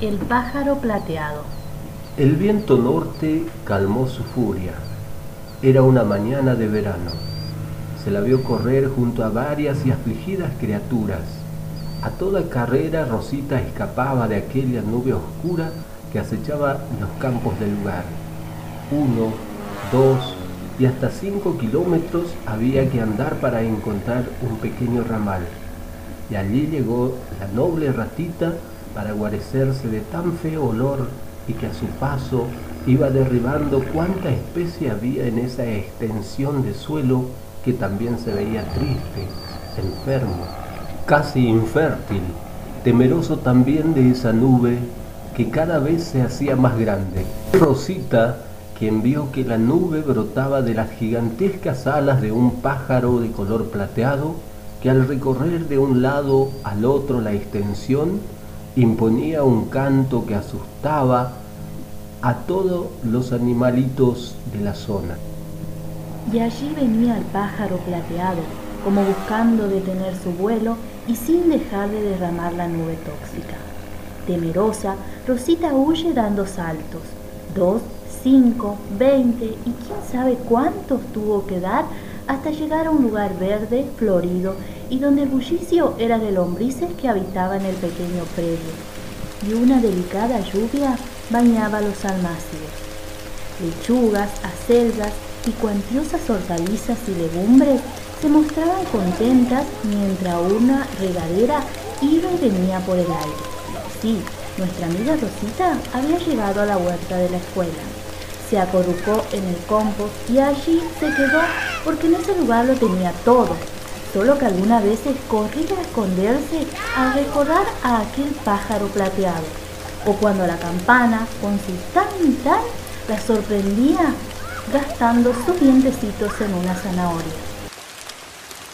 El pájaro plateado. El viento norte calmó su furia. Era una mañana de verano. Se la vio correr junto a varias y afligidas criaturas. A toda carrera Rosita escapaba de aquella nube oscura que acechaba los campos del lugar. Uno, dos y hasta cinco kilómetros había que andar para encontrar un pequeño ramal. Y allí llegó la noble ratita para guarecerse de tan feo olor y que a su paso iba derribando cuánta especie había en esa extensión de suelo que también se veía triste, enfermo, casi infértil, temeroso también de esa nube que cada vez se hacía más grande. Rosita, quien vio que la nube brotaba de las gigantescas alas de un pájaro de color plateado, que al recorrer de un lado al otro la extensión, imponía un canto que asustaba a todos los animalitos de la zona. Y allí venía el pájaro plateado, como buscando detener su vuelo y sin dejar de derramar la nube tóxica. Temerosa, Rosita huye dando saltos, dos, cinco, veinte y quién sabe cuántos tuvo que dar hasta llegar a un lugar verde, florido y donde el bullicio era de lombrices que habitaban el pequeño predio, y una delicada lluvia bañaba los almácigos. Lechugas, acelgas y cuantiosas hortalizas y legumbres se mostraban contentas mientras una regadera iba y venía por el aire. Sí, nuestra amiga Rosita había llegado a la huerta de la escuela. Se acurrucó en el compost y allí se quedó porque en ese lugar lo tenía todo, solo que algunas veces corría a esconderse a recordar a aquel pájaro plateado, o cuando la campana, con su tan y tan, la sorprendía gastando sus dientecitos en una zanahoria.